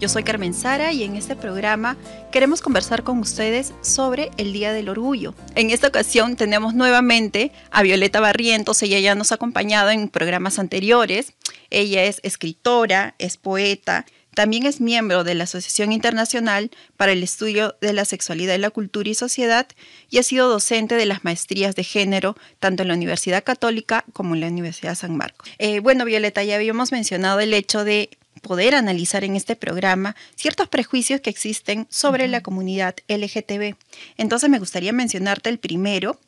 Yo soy Carmen Sara y en este programa queremos conversar con ustedes sobre el Día del Orgullo. En esta ocasión tenemos nuevamente a Violeta Barrientos, ella ya nos ha acompañado en programas anteriores. Ella es escritora, es poeta, también es miembro de la Asociación Internacional para el Estudio de la Sexualidad, la Cultura y Sociedad y ha sido docente de las maestrías de género tanto en la Universidad Católica como en la Universidad San Marcos. Eh, bueno, Violeta, ya habíamos mencionado el hecho de poder analizar en este programa ciertos prejuicios que existen sobre la comunidad LGTB. Entonces me gustaría mencionarte el primero.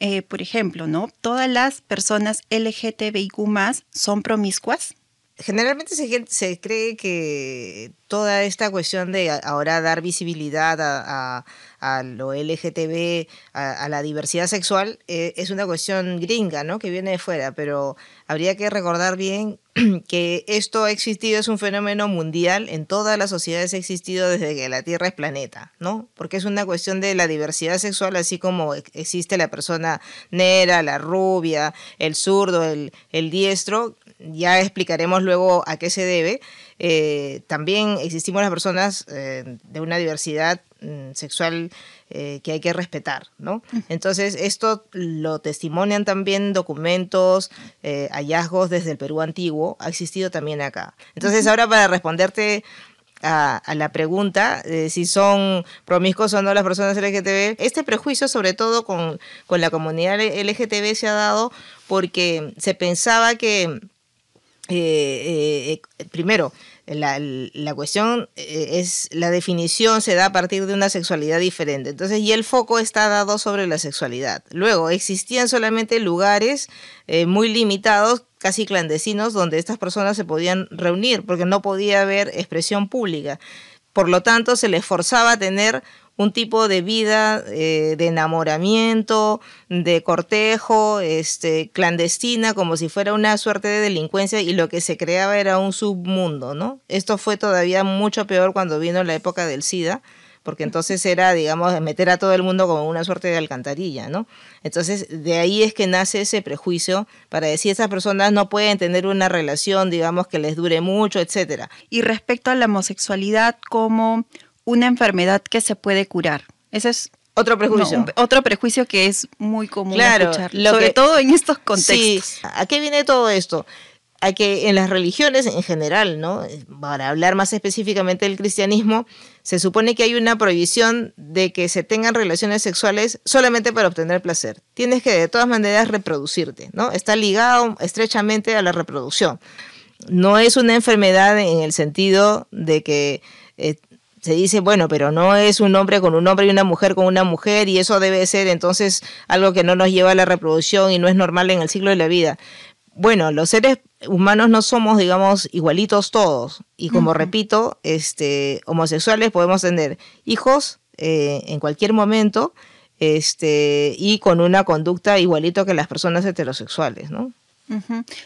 Eh, por ejemplo, ¿no? Todas las personas LGTBIQ son promiscuas. Generalmente se, se, cree que toda esta cuestión de ahora dar visibilidad a, lo LGTB, a, la diversidad sexual, eh, es una cuestión gringa, ¿no? Que viene de fuera, pero habría que recordar bien que esto ha existido, es un fenómeno mundial, en todas las sociedades ha existido desde que la Tierra es planeta, ¿no? Porque es una cuestión de la diversidad sexual, así como existe la persona negra, la rubia, el zurdo, el, el diestro, ya explicaremos luego a qué se debe. Eh, también existimos las personas eh, de una diversidad mm, sexual eh, que hay que respetar, ¿no? Entonces, esto lo testimonian también documentos, hallazgos desde el Perú antiguo, ha existido también acá. Entonces, ahora para responderte a, la pregunta de si son promiscuos o no las personas LGTB, este prejuicio, sobre todo con, con la comunidad LGTB, se ha dado porque se pensaba que eh, eh, primero, la, cuestión eh, es, la definición se da a partir de una sexualidad diferente. Entonces, y el foco está dado sobre la sexualidad. Luego, existían solamente lugares muy limitados, casi clandestinos, donde estas personas se podían reunir, porque no podía haber expresión pública. Por lo tanto, se les forzaba a tener un tipo de vida eh, de enamoramiento, de cortejo, este, clandestina, como si fuera una suerte de delincuencia y lo que se creaba era un submundo, ¿no? Esto fue todavía mucho peor cuando vino la época del SIDA, porque entonces era, digamos, meter a todo el mundo como una suerte de alcantarilla, ¿no? Entonces, de ahí es que nace ese prejuicio para decir esas personas no pueden tener una relación, digamos, que les dure mucho, etcétera. Y respecto a la homosexualidad como una enfermedad que se puede curar. Ese es otro prejuicio. otro prejuicio que es muy común claro, escuchar, sobre todo en estos contextos. Sí, ¿a qué viene todo esto? A que en las religiones en general, ¿no? Para hablar más específicamente del cristianismo, se supone que hay una prohibición de que se tengan relaciones sexuales solamente para obtener placer. Tienes que de todas maneras reproducirte, ¿no? Está ligado estrechamente a la reproducción. No es una enfermedad en el sentido de que eh, se dice, bueno, pero no es un hombre con un hombre y una mujer con una mujer y eso debe ser entonces algo que no nos lleva a la reproducción y no es normal en el ciclo de la vida. Bueno, los seres humanos no somos, digamos, igualitos todos. Y como repito, este, homosexuales podemos tener hijos eh, en cualquier momento este, y con una conducta igualito que las personas heterosexuales, ¿no?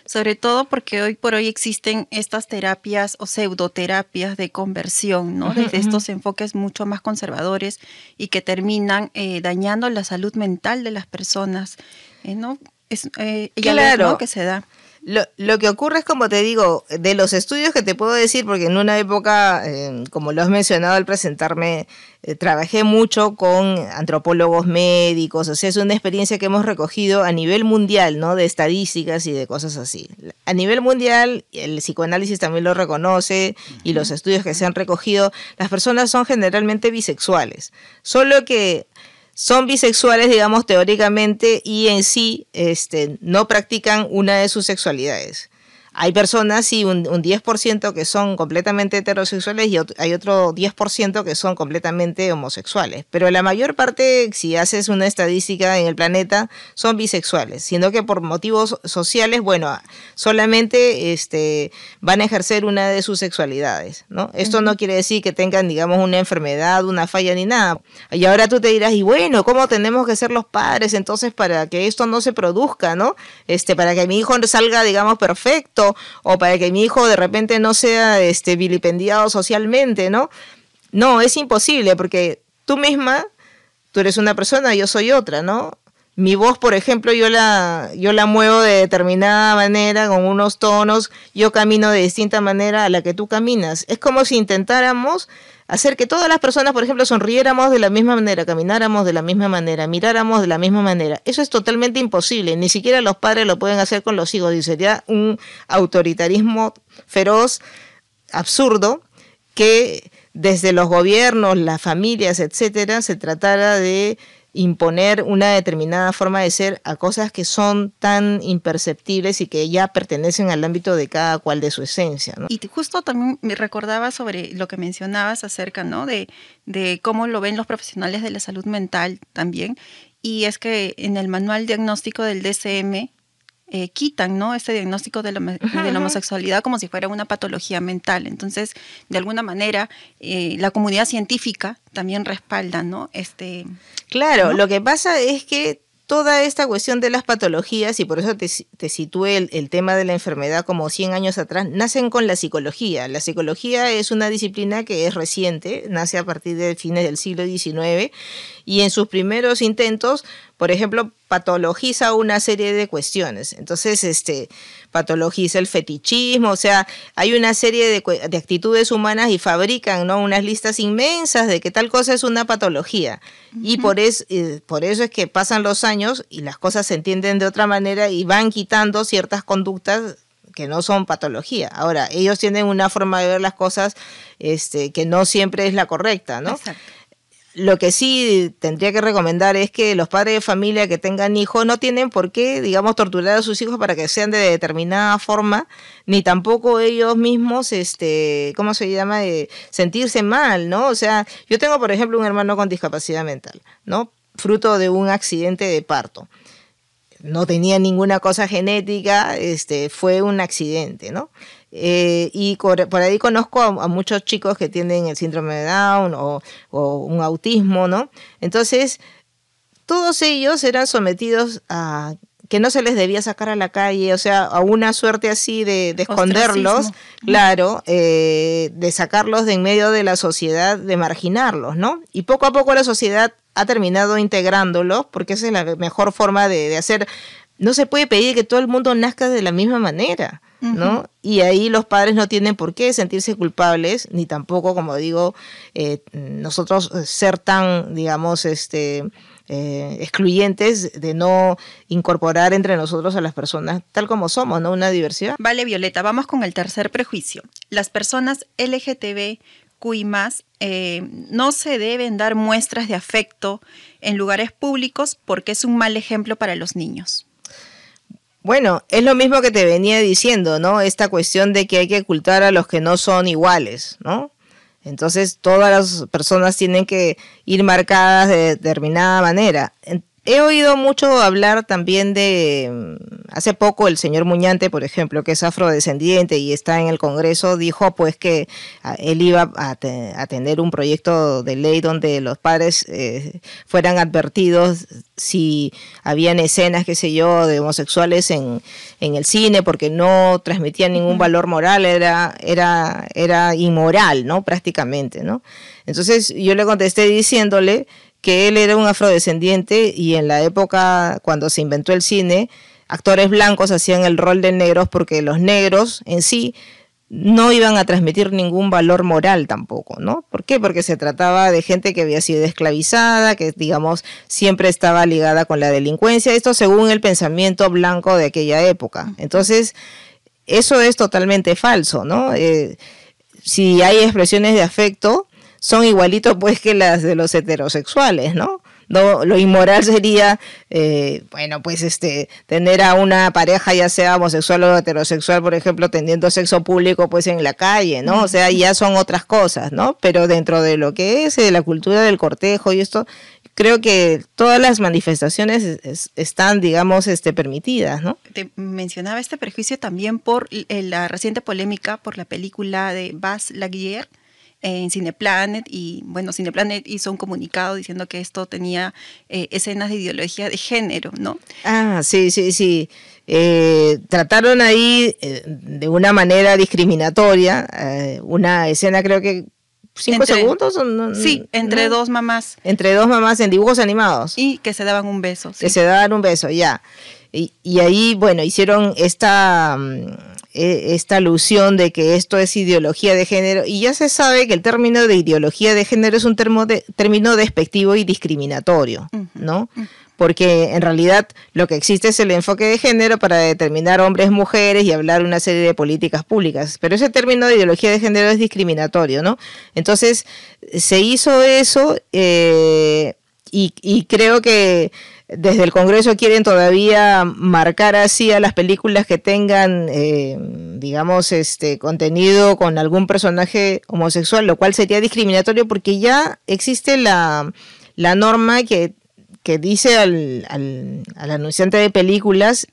Sobre todo porque hoy por hoy existen estas terapias o pseudoterapias de conversión, ¿no? Desde estos enfoques mucho más conservadores y que terminan eh, dañando la salud mental de las personas, eh, ¿no? Es, eh, claro. que se da. Lo, lo, que ocurre es, como te digo, de los estudios que te puedo decir, porque en una época, eh, como lo has mencionado al presentarme, eh, trabajé mucho con antropólogos médicos, o sea, es una experiencia que hemos recogido a nivel mundial, ¿no? De estadísticas y de cosas así. A nivel mundial, el psicoanálisis también lo reconoce y los estudios que se han recogido, las personas son generalmente bisexuales, solo que son bisexuales, digamos, teóricamente, y en sí este, no practican una de sus sexualidades. Hay personas, sí, un, un 10% que son completamente heterosexuales y hay otro 10% que son completamente homosexuales. Pero la mayor parte, si haces una estadística en el planeta, son bisexuales, sino que por motivos sociales, bueno, solamente este, van a ejercer una de sus sexualidades, ¿no? Esto no quiere decir que tengan, digamos, una enfermedad, una falla ni nada. Y ahora tú te dirás, y bueno, ¿cómo tenemos que ser los padres entonces para que esto no se produzca, ¿no? Este, para que mi hijo salga, digamos, perfecto o para que mi hijo de repente no sea este, vilipendiado socialmente, ¿no? No, es imposible porque tú misma, tú eres una persona, yo soy otra, ¿no? Mi voz, por ejemplo, yo la, yo la muevo de determinada manera, con unos tonos, yo camino de distinta manera a la que tú caminas. Es como si intentáramos hacer que todas las personas, por ejemplo, sonriéramos de la misma manera, camináramos de la misma manera, miráramos de la misma manera. Eso es totalmente imposible. Ni siquiera los padres lo pueden hacer con los hijos. Y sería un autoritarismo feroz, absurdo, que desde los gobiernos, las familias, etcétera, se tratara de imponer una determinada forma de ser a cosas que son tan imperceptibles y que ya pertenecen al ámbito de cada cual de su esencia. Y justo también me recordaba sobre lo que mencionabas acerca ¿no? de, de cómo lo ven los profesionales de la salud mental también. Y es que en el manual diagnóstico del DCM eh, quitan ¿no? este diagnóstico de la, homosexualidad como si fuera una patología mental. Entonces, de alguna manera, eh, la comunidad científica también respalda ¿no? este... Claro, lo que pasa es que toda esta cuestión de las patologías, y por eso te, te situé el, el, tema de la enfermedad como 100 años atrás, nacen con la psicología. La psicología es una disciplina que es reciente, nace a partir de fines del siglo XIX, y en sus primeros intentos, por ejemplo, patologiza una serie de cuestiones. Entonces, este, patologiza el fetichismo, o sea, hay una serie de, actitudes humanas y fabrican ¿no? unas listas inmensas de que tal cosa es una patología. Y por, es, por eso es que pasan los años y las cosas se entienden de otra manera y van quitando ciertas conductas que no son patología. Ahora, ellos tienen una forma de ver las cosas este, que no siempre es la correcta, ¿no? Exacto. Lo que sí tendría que recomendar es que los padres de familia que tengan hijos no tienen por qué, digamos, torturar a sus hijos para que sean de determinada forma, ni tampoco ellos mismos, este, ¿cómo se llama?, sentirse mal, ¿no? O sea, yo tengo, por ejemplo, un hermano con discapacidad mental, ¿no? Fruto de un accidente de parto. No tenía ninguna cosa genética, este, fue un accidente, ¿no? Eh, y por, ahí conozco a, muchos chicos que tienen el síndrome de Down o, un autismo, ¿no? Entonces, todos ellos eran sometidos a que no se les debía sacar a la calle, o sea, a una suerte así de, esconderlos, claro, eh, de sacarlos de en medio de la sociedad, de marginarlos, ¿no? Y poco a poco la sociedad ha terminado integrándolos, porque esa es la mejor forma de, de hacer. No se puede pedir que todo el mundo nazca de la misma manera. ¿no? Y ahí los padres no tienen por qué sentirse culpables, ni tampoco, como digo, eh, nosotros ser tan, digamos, este, eh, excluyentes de no incorporar entre nosotros a las personas tal como somos, ¿no? Una diversidad. Vale, Violeta, vamos con el tercer prejuicio. Las personas LGTB más eh, no se deben dar muestras de afecto en lugares públicos porque es un mal ejemplo para los niños. Bueno, es lo mismo que te venía diciendo, ¿no? Esta cuestión de que hay que ocultar a los que no son iguales, ¿no? Entonces todas las personas tienen que ir marcadas de determinada manera. He oído mucho hablar también de, mm, hace poco el señor Muñante, por ejemplo, que es afrodescendiente y está en el Congreso, dijo pues que ah, él iba a, tener un proyecto de ley donde los padres eh, fueran advertidos si habían escenas, qué sé yo, de homosexuales en, en el cine porque no transmitían ningún valor moral, era, era, era inmoral, ¿no? Prácticamente, ¿no? Entonces yo le contesté diciéndole que él era un afrodescendiente y en la época cuando se inventó el cine, actores blancos hacían el rol de negros porque los negros en sí no iban a transmitir ningún valor moral tampoco, ¿no? ¿Por qué? Porque se trataba de gente que había sido esclavizada, que digamos siempre estaba ligada con la delincuencia, esto según el pensamiento blanco de aquella época. Entonces, eso es totalmente falso, ¿no? Eh, si hay expresiones de afecto, son igualitos pues que las de los heterosexuales, ¿no? no lo inmoral sería, eh, bueno, pues este, tener a una pareja, ya sea homosexual o heterosexual, por ejemplo, teniendo sexo público, pues en la calle, ¿no? O sea, ya son otras cosas, ¿no? Pero dentro de lo que es la cultura del cortejo y esto, creo que todas las manifestaciones están, digamos, este, permitidas, ¿no? Te mencionaba este prejuicio también por la reciente polémica por la película de Buzz Lightyear en Cineplanet y bueno, Cineplanet hizo un comunicado diciendo que esto tenía eh, escenas de ideología de género, ¿no? Ah, sí, sí, sí. Eh, trataron ahí eh, de una manera discriminatoria una escena creo que cinco segundos. sí, entre dos mamás. Entre dos mamás en dibujos animados. Y que se daban un beso. Que se daban un beso, ya. Y, y ahí, bueno, hicieron esta, mm, e, esta alusión de que esto es ideología de género. Y ya se sabe que el término de ideología de género es un de, término despectivo y discriminatorio, ¿no? porque en realidad lo que existe es el enfoque de género para determinar hombres, mujeres y hablar una serie de políticas públicas. Pero ese término de ideología de género es discriminatorio, ¿no? Entonces, se hizo eso eh, y, creo que desde el Congreso quieren todavía marcar así a las películas que tengan, eh, digamos, este contenido con algún personaje homosexual, lo cual sería discriminatorio porque ya existe la, la norma que que dice al, al, anunciante de películas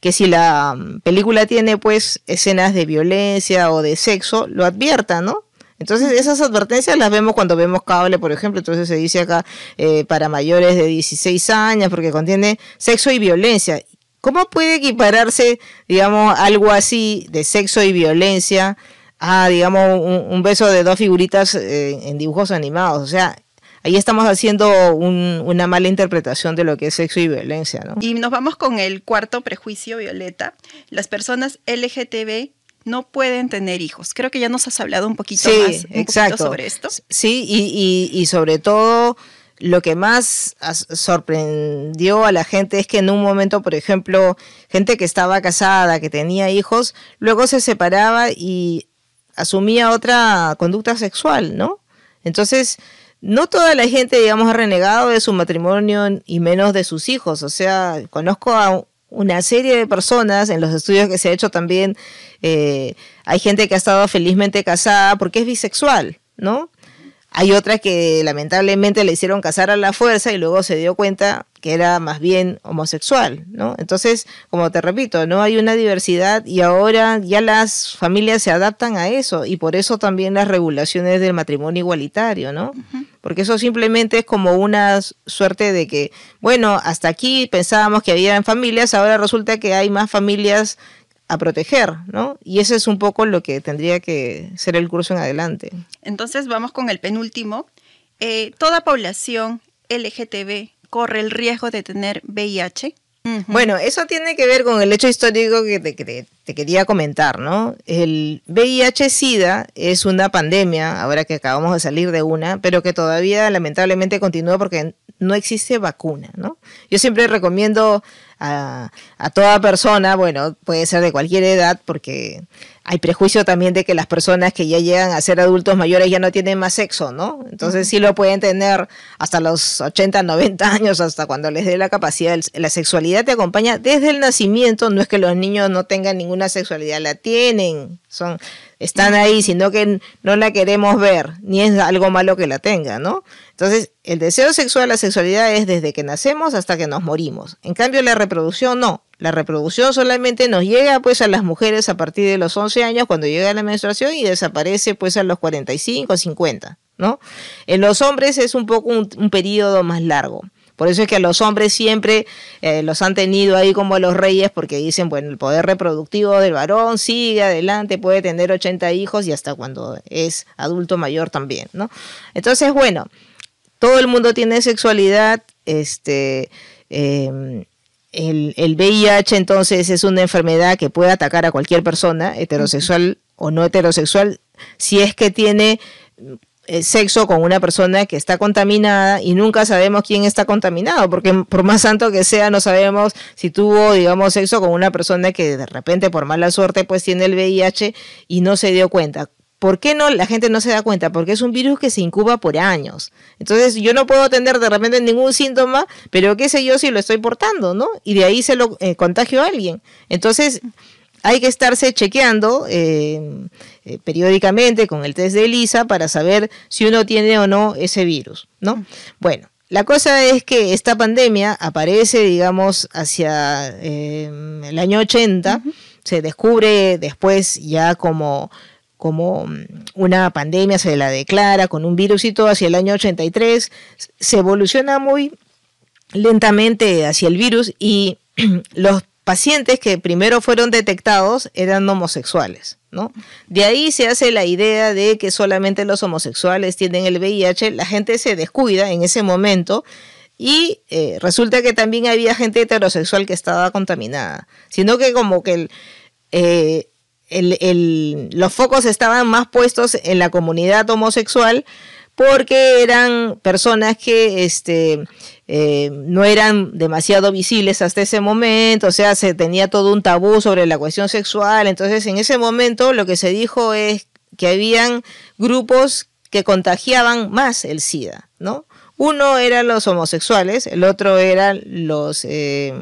que si la película tiene pues escenas de violencia o de sexo, lo advierta, ¿no? Entonces esas advertencias las vemos cuando vemos cable, por ejemplo, entonces se dice acá eh, para mayores de 16 años porque contiene sexo y violencia. ¿Cómo puede equipararse, digamos, algo así de sexo y violencia a, digamos, un, beso de dos figuritas eh, en dibujos animados? O sea, ahí estamos haciendo una mala interpretación de lo que es sexo y violencia. ¿no? Y nos vamos con el cuarto prejuicio, Violeta. Las personas LGTB no pueden tener hijos. Creo que ya nos has hablado un poquito más sobre esto. Sí, y, sobre todo lo que más sorprendió a la gente es que en un momento, por ejemplo, gente que estaba casada, que tenía hijos, luego se separaba y asumía otra conducta sexual, ¿no? Entonces, no toda la gente, digamos, ha renegado de su matrimonio y menos de sus hijos. O sea, conozco a una serie de personas en los estudios que se ha hecho también. Eh, hay gente que ha estado felizmente casada porque es bisexual, ¿no? Hay otra que lamentablemente le hicieron casar a la fuerza y luego se dio cuenta que era más bien homosexual, ¿no? Entonces, como te repito, no hay una diversidad y ahora ya las familias se adaptan a eso y por eso también las regulaciones del matrimonio igualitario, ¿no? Porque eso simplemente es como una suerte de que, bueno, hasta aquí pensábamos que había familias, ahora resulta que hay más familias a proteger, ¿no? Y eso es un poco lo que tendría que ser el curso en adelante. Entonces vamos con el penúltimo. Eh, toda población LGTB corre el riesgo de tener VIH. Bueno, eso tiene que ver con el hecho histórico que te, quería comentar, ¿no? El VIH-Sida es una pandemia, ahora que acabamos de salir de una, pero que todavía lamentablemente continúa porque no existe vacuna, ¿no? Yo siempre recomiendo a, a toda persona, bueno, puede ser de cualquier edad, porque hay prejuicio también de que las personas que ya llegan a ser adultos mayores ya no tienen más sexo, ¿no? Entonces sí lo pueden tener hasta los 80, 90 años, hasta cuando les dé la capacidad. La sexualidad te acompaña desde el nacimiento, no es que los niños no tengan ninguna sexualidad, la tienen, son están ahí, sino que no la queremos ver, ni es algo malo que la tenga, ¿no? Entonces, el deseo sexual, la sexualidad es desde que nacemos hasta que nos morimos. En cambio, la reproducción no. La reproducción solamente nos llega pues a las mujeres a partir de los 11 años cuando llega la menstruación y desaparece pues a los 45 o 50, ¿no? En los hombres es un poco un, un periodo más largo. Por eso es que a los hombres siempre eh, los han tenido ahí como los reyes porque dicen, bueno, el poder reproductivo del varón sigue adelante, puede tener 80 hijos y hasta cuando es adulto mayor también, ¿no? Entonces, bueno, todo el mundo tiene sexualidad, este... Em, el, el, VIH entonces es una enfermedad que puede atacar a cualquier persona, heterosexual o no heterosexual, si es que tiene eh, sexo con una persona que está contaminada y nunca sabemos quién está contaminado, porque por más santo que sea, no sabemos si tuvo, digamos, sexo con una persona que de repente por mala suerte pues tiene el VIH y no se dio cuenta. ¿Por qué no la gente no se da cuenta? Porque es un virus que se incuba por años. Entonces yo no puedo tener de repente ningún síntoma, pero qué sé yo si lo estoy portando, ¿no? Y de ahí se lo eh, contagio a alguien. Entonces hay que estarse chequeando eh, eh, periódicamente con el test de ELISA para saber si uno tiene o no ese virus, ¿no? Bueno, la cosa es que esta pandemia aparece, digamos, hacia el año 80, se descubre después ya como como mm, una pandemia se la declara con un virus y todo hacia el año 83, se evoluciona muy lentamente hacia el virus y los pacientes que primero fueron detectados eran homosexuales, ¿no? De ahí se hace la idea de que solamente los homosexuales tienen el VIH, la gente se descuida en ese momento y eh, resulta que también había gente heterosexual que estaba contaminada, sino que como que eh, los focos estaban más puestos en la comunidad homosexual porque eran personas que este, eh, no eran demasiado visibles hasta ese momento, o sea, se tenía todo un tabú sobre la cuestión sexual, entonces en ese momento lo que se dijo es que habían grupos que contagiaban más el SIDA, ¿no? Uno eran los homosexuales, el otro eran los eh,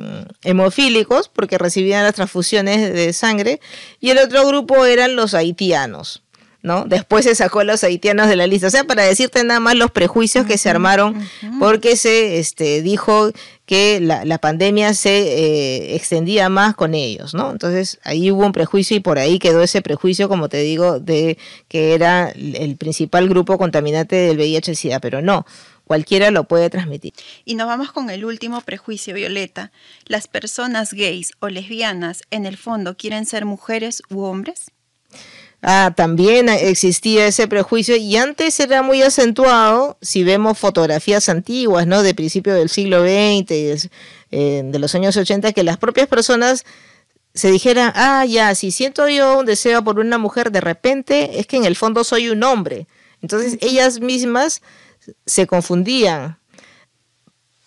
hemofílicos, porque recibían las transfusiones de sangre, y el otro grupo eran los haitianos. ¿No? Después se sacó a los haitianos de la lista. O sea, para decirte nada más los prejuicios que se armaron, porque se este, dijo que la, pandemia se eh, extendía más con ellos, ¿no? Entonces ahí hubo un prejuicio y por ahí quedó ese prejuicio, como te digo, de que era el principal grupo contaminante del VIH-Sida, pero no cualquiera lo puede transmitir. Y nos vamos con el último prejuicio, Violeta. ¿Las personas gays o lesbianas en el fondo quieren ser mujeres u hombres? Ah, también existía ese prejuicio y antes era muy acentuado si vemos fotografías antiguas, ¿no? De principio del siglo XX eh, de los años 80, que las propias personas se dijeran, ah, ya, si siento yo un deseo por una mujer, de repente es que en el fondo soy un hombre. Entonces ellas mismas se confundían.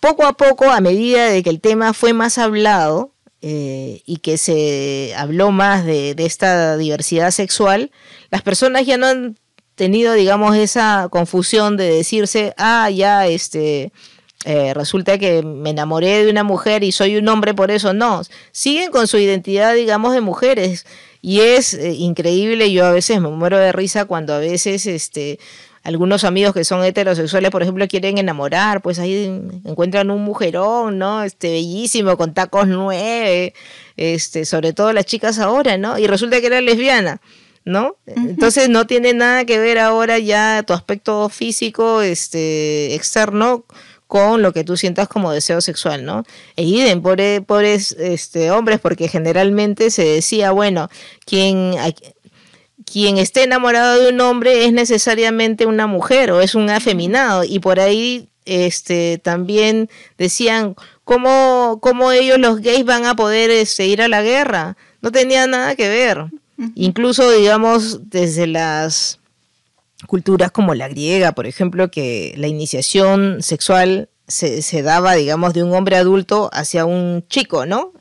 Poco a poco, a medida de que el tema fue más hablado eh, y que se habló más de, esta diversidad sexual, las personas ya no han tenido, digamos, esa confusión de decirse, ah, ya, este, eh, resulta que me enamoré de una mujer y soy un hombre por eso. No, siguen con su identidad, digamos, de mujeres. Y es eh, increíble, yo a veces me muero de risa cuando a veces este, algunos amigos que son heterosexuales, por ejemplo, quieren enamorar, pues ahí encuentran un mujerón, ¿no? Este, bellísimo, con tacos nueve, este, sobre todo las chicas ahora, ¿no? Y resulta que era lesbiana. ¿no? Entonces no tiene nada que ver ahora ya tu aspecto físico este, externo con lo que tú sientas como deseo sexual, ¿no? E idem por, por este, hombres, porque generalmente se decía, bueno, quien, quien esté enamorado de un hombre es necesariamente una mujer o es un afeminado. Y por ahí este también decían cómo, cómo ellos los gays van a poder este, ir a la guerra no tenía nada que ver. Incluso digamos desde las culturas como la griega por ejemplo que la iniciación sexual se, se daba digamos de un hombre adulto hacia un chico no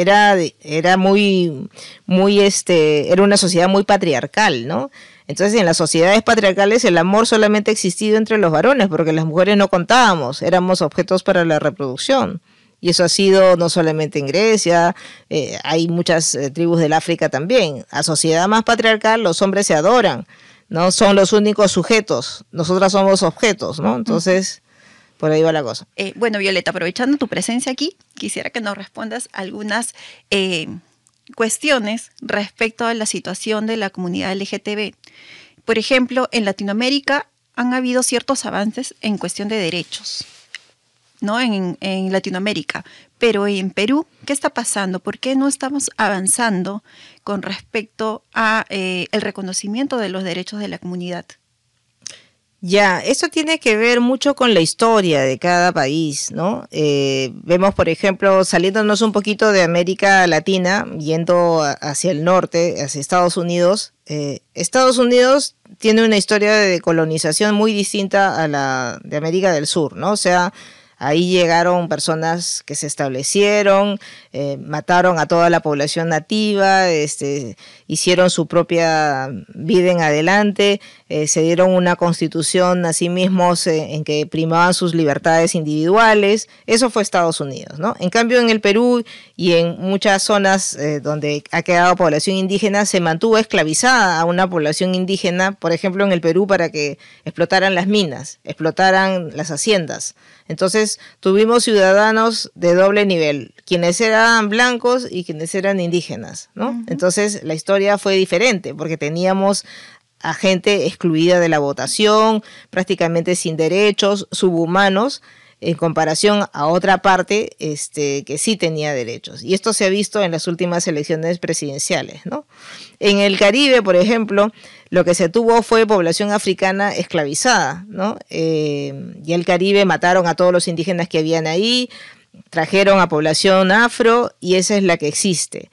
era, era muy, muy, este, era una sociedad muy patriarcal, ¿no? Entonces, en las sociedades patriarcales el amor solamente ha existido entre los varones, porque las mujeres no contábamos, éramos objetos para la reproducción. Y eso ha sido no solamente en Grecia, eh, hay muchas eh, tribus del África también. A sociedad más patriarcal los hombres se adoran, ¿no? Son los únicos sujetos, nosotras somos objetos, ¿no? Entonces, por ahí va la cosa. Eh, bueno, Violeta, aprovechando tu presencia aquí, quisiera que nos respondas algunas eh, cuestiones respecto a la situación de la comunidad LGTB. Por ejemplo, en Latinoamérica han habido ciertos avances en cuestión de derechos, ¿no? En, Latinoamérica. Pero en Perú, ¿qué está pasando? ¿Por qué no estamos avanzando con respecto a eh, reconocimiento de los derechos de la comunidad? Ya, eso tiene que ver mucho con la historia de cada país, ¿no? Eh, vemos, por ejemplo, saliéndonos un poquito de América Latina, yendo hacia el norte, hacia Estados Unidos. Eh, Estados Unidos tiene una historia de colonización muy distinta a la de América del Sur, ¿no? O sea, Ahí llegaron personas que se establecieron, eh, mataron a toda la población nativa, este, hicieron su propia vida en adelante, eh, se dieron una constitución a sí mismos eh, en que primaban sus libertades individuales. Eso fue Estados Unidos, ¿no? En cambio, en el Perú y en muchas zonas donde ha quedado población indígena, se mantuvo esclavizada a una población indígena, por ejemplo, en el Perú, para que explotaran las minas, explotaran las haciendas. Entonces, tuvimos ciudadanos de doble nivel, quienes eran blancos y quienes eran indígenas, ¿no? Entonces, la historia fue diferente porque teníamos a gente excluida de la votación, prácticamente sin derechos, subhumanos, en comparación a otra parte este, que sí tenía derechos. Y esto se ha visto en las últimas elecciones presidenciales. ¿no? En el Caribe, por ejemplo, lo que se tuvo fue población africana esclavizada. ¿no? Eh, y el Caribe mataron a todos los indígenas que habían ahí, trajeron a población afro y esa es la que existe.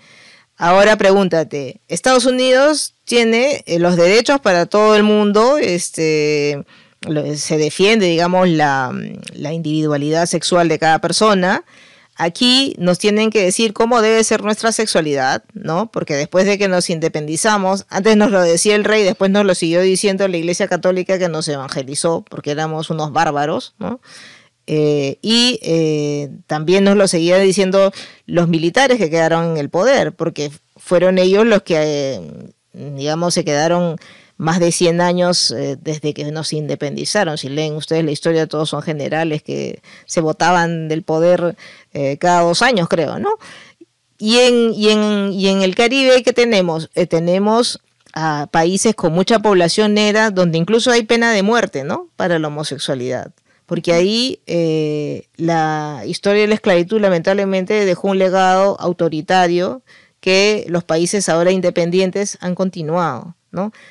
Ahora pregúntate, Estados Unidos tiene eh, los derechos para todo el mundo, este, se defiende, digamos, la, individualidad sexual de cada persona. Aquí nos tienen que decir cómo debe ser nuestra sexualidad, ¿no? Porque después de que nos independizamos, antes nos lo decía el rey, después nos lo siguió diciendo la Iglesia Católica que nos evangelizó porque éramos unos bárbaros, ¿no? Eh, y eh, también nos lo seguían diciendo los militares que quedaron en el poder, porque fueron ellos los que, eh, digamos, se quedaron más de 100 años eh, desde que nos independizaron. Si leen ustedes la historia, todos son generales que se votaban del poder cada dos años, creo, ¿no? Y en, y en, y en el Caribe, ¿qué tenemos? Tenemos a países con mucha población negra, donde incluso hay pena de muerte, ¿no? Para la homosexualidad. Porque ahí la historia de la esclavitud lamentablemente dejó un legado autoritario que los países ahora independientes han continuado.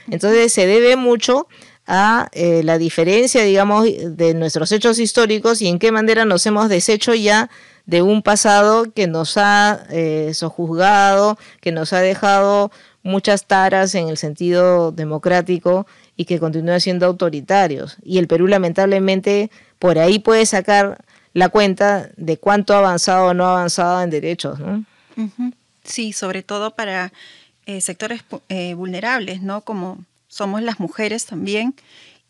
Entonces se debe mucho a eh, la diferencia, digamos, de nuestros hechos históricos y en qué manera nos hemos deshecho ya de un pasado que nos ha eh, sojuzgado, que nos ha dejado muchas taras en el sentido democrático y que continúa siendo autoritarios. Y el Perú lamentablemente por ahí puede sacar la cuenta de cuánto ha avanzado o no ha avanzado en derechos. Sí, sobre todo para eh, sectores eh, vulnerables, ¿no? Como somos las mujeres también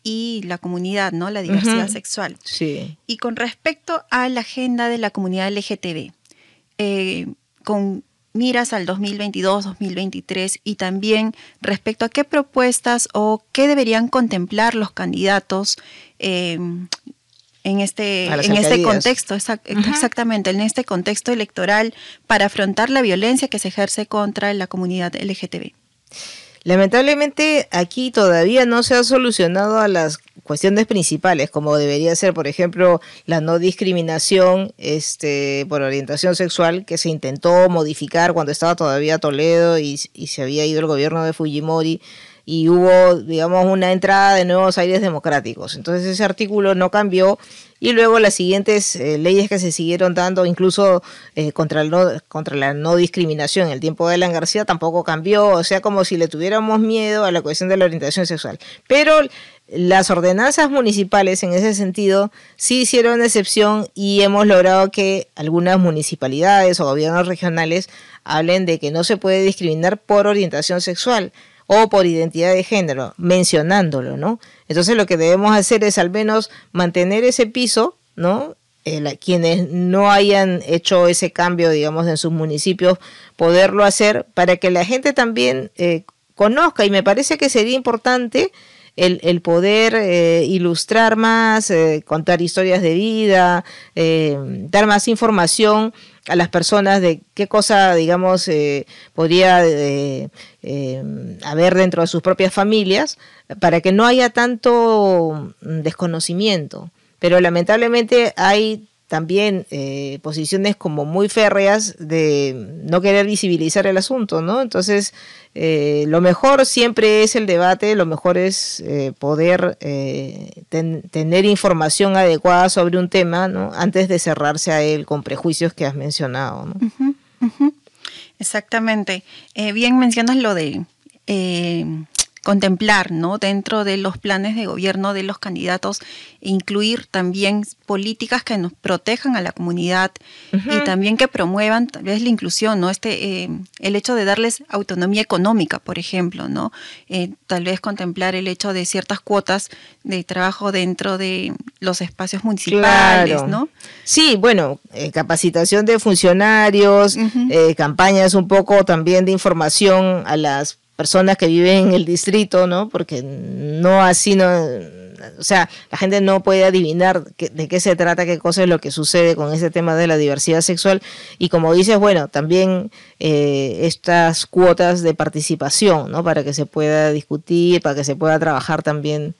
y la comunidad, ¿no? La diversidad sexual. Sí. Y con respecto a la agenda de la comunidad LGTB, eh, con miras al 2022-2023 y también respecto a qué propuestas o qué deberían contemplar los candidatos en este, en este contexto, exactamente, en este contexto electoral para afrontar la violencia que se ejerce contra la comunidad LGTB. Lamentablemente aquí todavía no se ha solucionado a las cuestiones principales, como debería ser, por ejemplo, la no discriminación este, por orientación sexual que se intentó modificar cuando estaba todavía Toledo y, y se había ido el gobierno de Fujimori y hubo, digamos, una entrada de nuevos aires democráticos. Entonces ese artículo no cambió y luego las siguientes eh, leyes que se siguieron dando, incluso eh, contra, el no, contra la no discriminación en el tiempo de Alan García, tampoco cambió, o sea, como si le tuviéramos miedo a la cuestión de la orientación sexual. Pero las ordenanzas municipales en ese sentido sí hicieron excepción y hemos logrado que algunas municipalidades o gobiernos regionales hablen de que no se puede discriminar por orientación sexual o por identidad de género, mencionándolo, ¿no? Entonces lo que debemos hacer es al menos mantener ese piso, ¿no? Eh, quienes no hayan hecho ese cambio, digamos, en sus municipios, poderlo hacer para que la gente también eh, conozca y me parece que sería importante el, poder eh, ilustrar más, contar historias de vida, dar más información a las personas de qué cosa, digamos, eh, podría eh, eh, haber dentro de sus propias familias para que no haya tanto mm, desconocimiento. Pero lamentablemente hay también eh, posiciones como muy férreas de no querer visibilizar el asunto, ¿no? Entonces, eh, lo mejor siempre es el debate, lo mejor es eh, poder tener información adecuada sobre un tema, ¿no? Antes de cerrarse a él con prejuicios que has mencionado. Exactamente. bien mencionas lo de contemplar, ¿no? Dentro de los planes de gobierno de los candidatos, incluir también políticas que nos protejan a la comunidad y también que promuevan tal vez la inclusión, ¿no? Este, eh, el hecho de darles autonomía económica, por ejemplo, ¿no? Eh, tal vez contemplar el hecho de ciertas cuotas de trabajo dentro de los espacios municipales, ¿no? Sí, bueno, eh, capacitación de funcionarios, campañas un poco también de información a las personas que viven en el distrito, ¿no? Porque no así no, o sea, la gente no puede adivinar de qué se trata, qué cosa es lo que sucede con ese tema de la diversidad sexual. Y como dices, bueno, también eh, estas cuotas de participación, ¿no? Para que se pueda discutir, para que se pueda trabajar también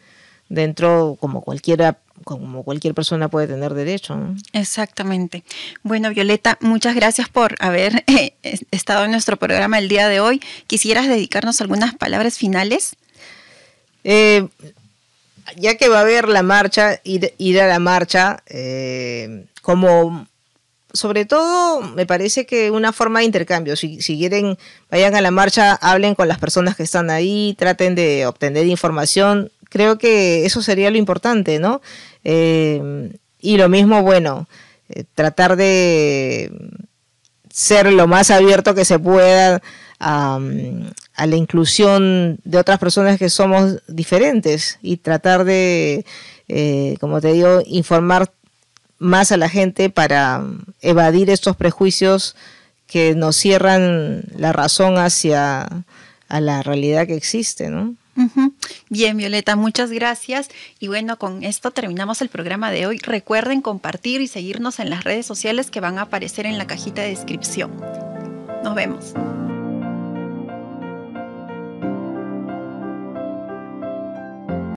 dentro como cualquiera como cualquier persona puede tener derecho. Exactamente. Bueno, Violeta, muchas gracias por haber eh, estado en nuestro programa el día de hoy. ¿Quisieras dedicarnos algunas palabras finales? Eh, ya que va a haber la marcha, ir, ir a la marcha, eh, como sobre todo me parece que una forma de intercambio. Si, si, quieren, vayan a la marcha, hablen con las personas que están ahí, traten de obtener información. Creo que eso sería lo importante, ¿no? Eh, y lo mismo, bueno, eh, tratar de ser lo más abierto que se pueda a, la inclusión de otras personas que somos diferentes y tratar de, eh, como te digo, informar más a la gente para evadir estos prejuicios que nos cierran la razón hacia a la realidad que existe, ¿no? Bien, Violeta, muchas gracias. Y bueno, con esto terminamos el programa de hoy. Recuerden compartir y seguirnos en las redes sociales que van a aparecer en la cajita de descripción. Nos vemos.